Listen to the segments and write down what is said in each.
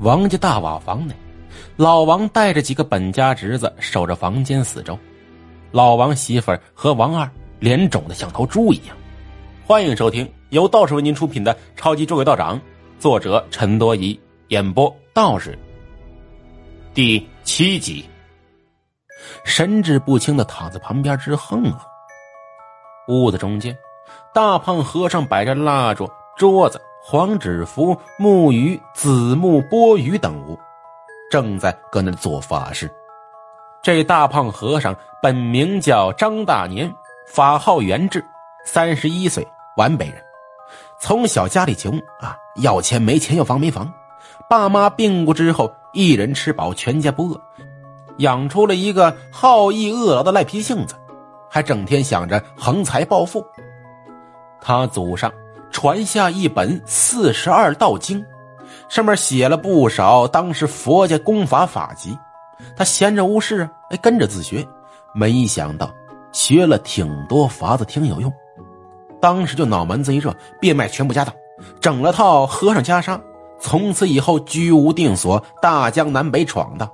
王家大瓦房内，老王带着几个本家侄子守着房间四周。老王媳妇儿和王二脸肿的像头猪一样。欢迎收听由道士为您出品的《超级捉鬼道长》，作者陈多疑，演播道士。第七集，神志不清的躺在旁边直哼哼。屋子中间，大胖和尚摆着蜡烛、桌子。黄纸符、木鱼、紫木钵盂等物，正在搁那做法事。这大胖和尚本名叫张大年，法号元志，三十一岁，皖北人。从小家里穷啊，要钱没钱，要房没房。爸妈病故之后，一人吃饱，全家不饿，养出了一个好逸恶劳的赖皮性子，还整天想着横财暴富。他祖上。传下一本《四十二道经》，上面写了不少当时佛家功法法籍。他闲着无事，哎，跟着自学。没想到学了挺多法子，挺有用。当时就脑门子一热，变卖全部家当，整了套和尚袈裟。从此以后居无定所，大江南北闯荡。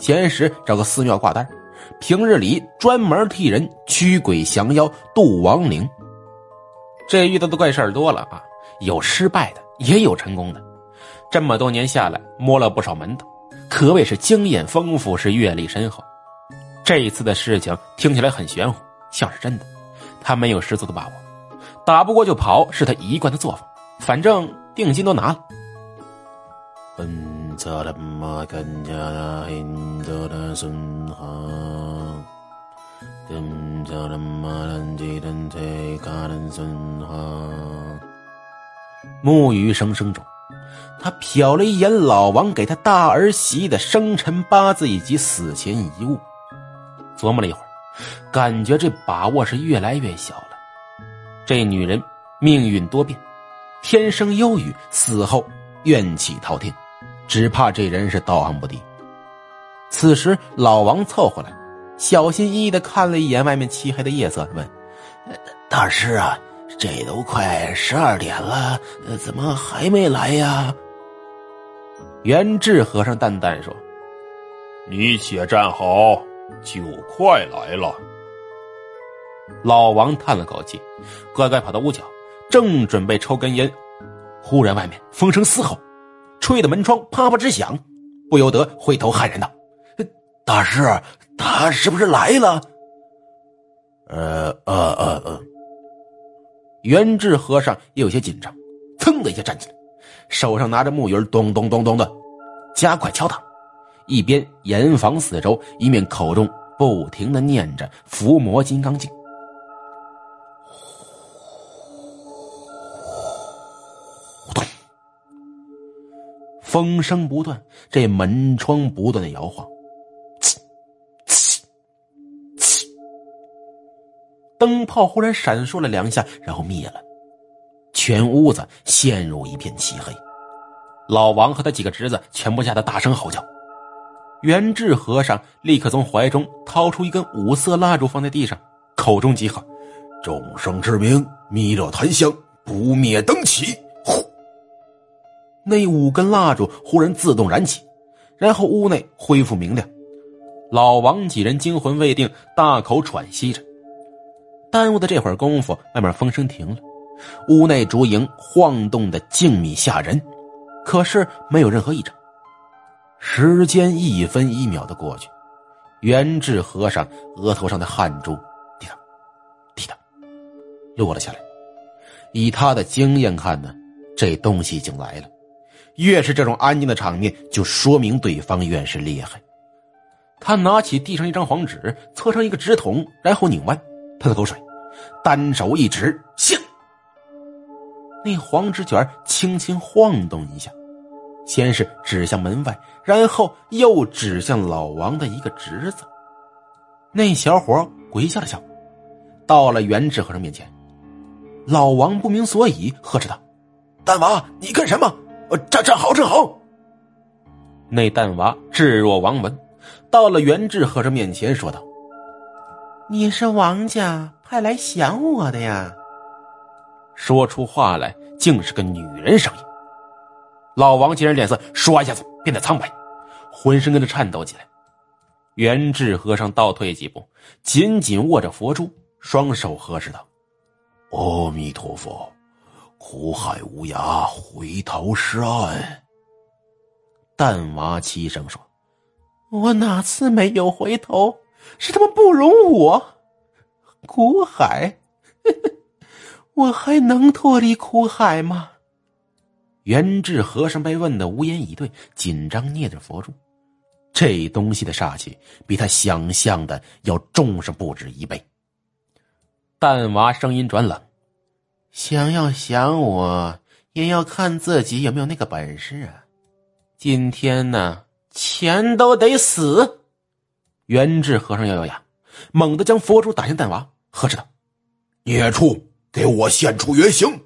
闲时找个寺庙挂单，平日里专门替人驱鬼降妖、渡亡灵。这遇到的怪事儿多了啊，有失败的，也有成功的。这么多年下来，摸了不少门道，可谓是经验丰富，是阅历深厚。这一次的事情听起来很玄乎，像是真的。他没有十足的把握，打不过就跑是他一贯的作风。反正定金都拿了。木鱼声声中，他瞟了一眼老王给他大儿媳的生辰八字以及死前遗物，琢磨了一会儿，感觉这把握是越来越小了。这女人命运多变，天生忧郁，死后怨气滔天，只怕这人是道行不低。此时，老王凑过来。小心翼翼的看了一眼外面漆黑的夜色，问：“大师啊，这都快十二点了，怎么还没来呀？”元智和尚淡淡说：“你且站好，就快来了。”老王叹了口气，乖乖跑到屋角，正准备抽根烟，忽然外面风声嘶吼，吹得门窗啪啪直响，不由得回头骇然道：“大师！”他是不是来了？呃呃呃呃，元智和尚也有些紧张，噌的一下站起来，手上拿着木鱼，咚咚咚咚的加快敲打，一边严防四周，一面口中不停的念着《伏魔金刚经》。咚，风声不断，这门窗不断的摇晃。灯泡忽然闪烁了两下，然后灭了，全屋子陷入一片漆黑。老王和他几个侄子全部吓得大声嚎叫。元智和尚立刻从怀中掏出一根五色蜡烛，放在地上，口中急喝：“众生之名，弥勒檀香，不灭灯起！”呼，那五根蜡烛忽然自动燃起，然后屋内恢复明亮。老王几人惊魂未定，大口喘息着。耽误的这会儿功夫，外面风声停了，屋内竹影晃动的静谧吓人，可是没有任何异常。时间一分一秒的过去，元智和尚额头上的汗珠滴答滴答落了下来。以他的经验看呢，这东西已经来了。越是这种安静的场面，就说明对方越是厉害。他拿起地上一张黄纸，搓成一个纸筒，然后拧弯。喷了口水，单手一指，行。那黄纸卷轻轻晃动一下，先是指向门外，然后又指向老王的一个侄子。那小伙鬼笑了笑，到了元智和尚面前。老王不明所以，呵斥道：“蛋娃，你干什么？站站好，站好！”那蛋娃置若罔闻，到了元智和尚面前，说道。你是王家派来想我的呀？说出话来竟是个女人声音。老王竟然脸色唰一下子变得苍白，浑身跟着颤抖起来。元智和尚倒退几步，紧紧握着佛珠，双手合十道：“阿弥陀佛，苦海无涯，回头是岸。”淡娃齐声说：“我哪次没有回头？是他们不容我。苦海，我还能脱离苦海吗？”元智和尚被问的无言以对，紧张捏着佛珠。这东西的煞气比他想象的要重上不止一倍。淡娃声音转冷：“想要想我，也要看自己有没有那个本事啊！今天呢，钱都得死。”元智和尚咬咬牙，猛地将佛珠打向蛋娃，呵斥道：“孽畜，给我现出原形！”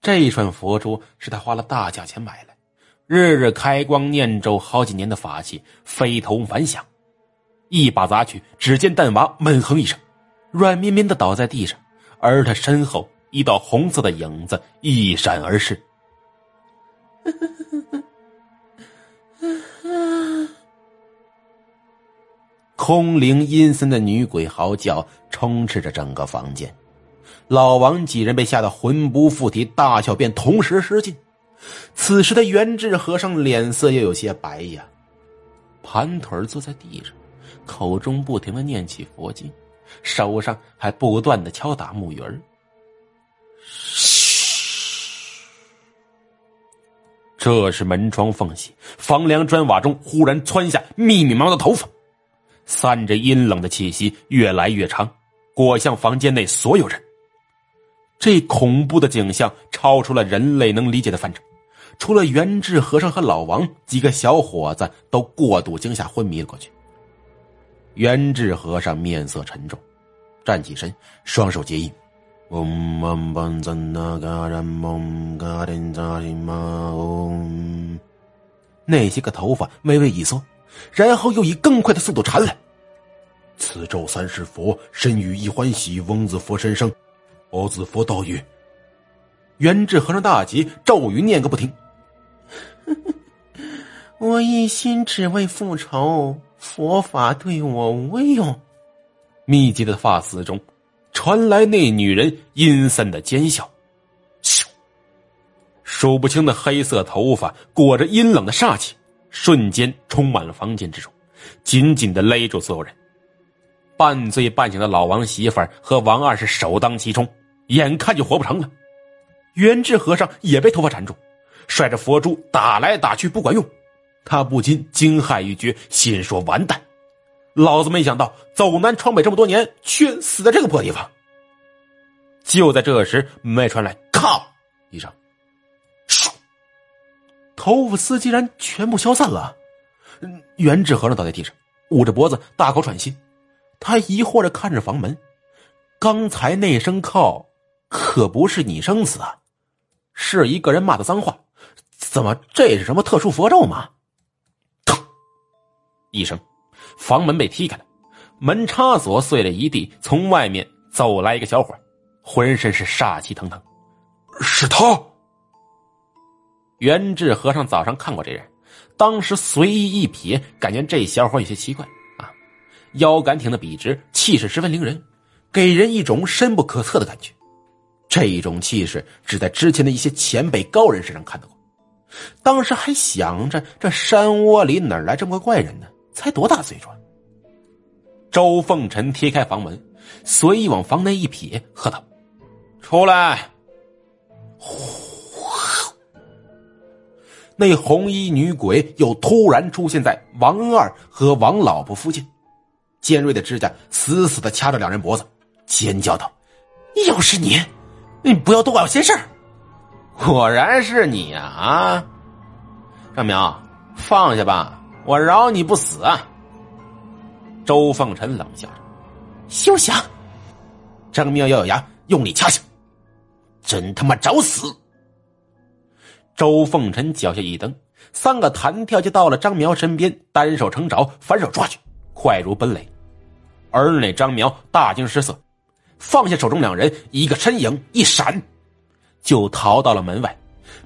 这一串佛珠是他花了大价钱买来，日日开光念咒好几年的法器，非同凡响。一把砸去，只见蛋娃闷哼一声，软绵绵的倒在地上，而他身后一道红色的影子一闪而逝。空灵阴森的女鬼嚎叫充斥着整个房间。老王几人被吓得魂不附体，大小便同时失禁。此时的元智和尚脸色又有些白呀，盘腿坐在地上，口中不停的念起佛经，手上还不断的敲打木鱼儿。嘘，这是门窗缝隙、房梁砖瓦中忽然窜下密密麻麻的头发，散着阴冷的气息，越来越长，裹向房间内所有人。这恐怖的景象超出了人类能理解的范畴，除了元智和尚和老王几个小伙子都过度惊吓昏迷了过去。元智和尚面色沉重，站起身，双手结印。那些个头发微微一缩，然后又以更快的速度缠来。此咒三世佛身语一欢喜，翁子佛身生。我子佛道语，元智和尚大急，咒语念个不停。我一心只为复仇，佛法对我无用。密集的发丝中，传来那女人阴森的奸笑。咻！数不清的黑色头发裹着阴冷的煞气，瞬间充满了房间之中，紧紧的勒住所有人。半醉半醒的老王媳妇儿和王二是首当其冲。眼看就活不成了，元智和尚也被头发缠住，甩着佛珠打来打去不管用，他不禁惊骇欲绝，心说完蛋，老子没想到走南闯北这么多年，却死在这个破地方。就在这时，门外传来“咔”一声，头发丝竟然全部消散了。元智和尚倒在地上，捂着脖子大口喘息，他疑惑着看着房门，刚才那声“靠”。可不是你生死啊，是一个人骂的脏话，怎么这是什么特殊佛咒吗？腾一声，房门被踢开了，门插锁碎了一地，从外面走来一个小伙，浑身是煞气腾腾，是他。元智和尚早上看过这人，当时随意一瞥，感觉这小伙有些奇怪啊，腰杆挺得笔直，气势十分凌人，给人一种深不可测的感觉。这种气势只在之前的一些前辈高人身上看到过，当时还想着这山窝里哪来这么个怪人呢？才多大岁数？周凤臣踢开房门，随意往房内一瞥，喝道：“出来！”呼，那红衣女鬼又突然出现在王二和王老婆附近，尖锐的指甲死死的掐着两人脖子，尖叫道：“又是你！”你不要多管闲事果然是你呀！啊，张苗，放下吧，我饶你不死啊！周凤臣冷笑着：“休想！”张苗咬咬牙，用力掐下，真他妈找死！周凤臣脚下一蹬，三个弹跳就到了张苗身边，单手成爪，反手抓去，快如奔雷。而那张苗大惊失色。放下手中两人，一个身影一闪，就逃到了门外。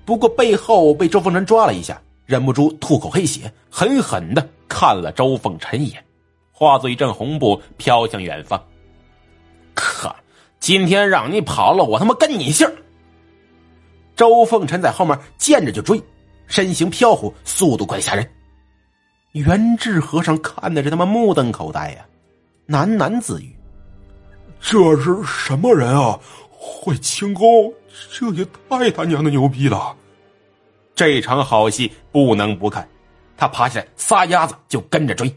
不过背后被周凤臣抓了一下，忍不住吐口黑血，狠狠的看了周凤臣一眼，化作一阵红布飘向远方。可今天让你跑了，我他妈跟你姓！周凤臣在后面见着就追，身形飘忽，速度快吓人。元智和尚看的是他妈目瞪口呆呀，喃喃自语：“这是什么人啊？会轻功，这也太他娘的牛逼了！”这场好戏不能不看，他爬起来撒丫子就跟着追。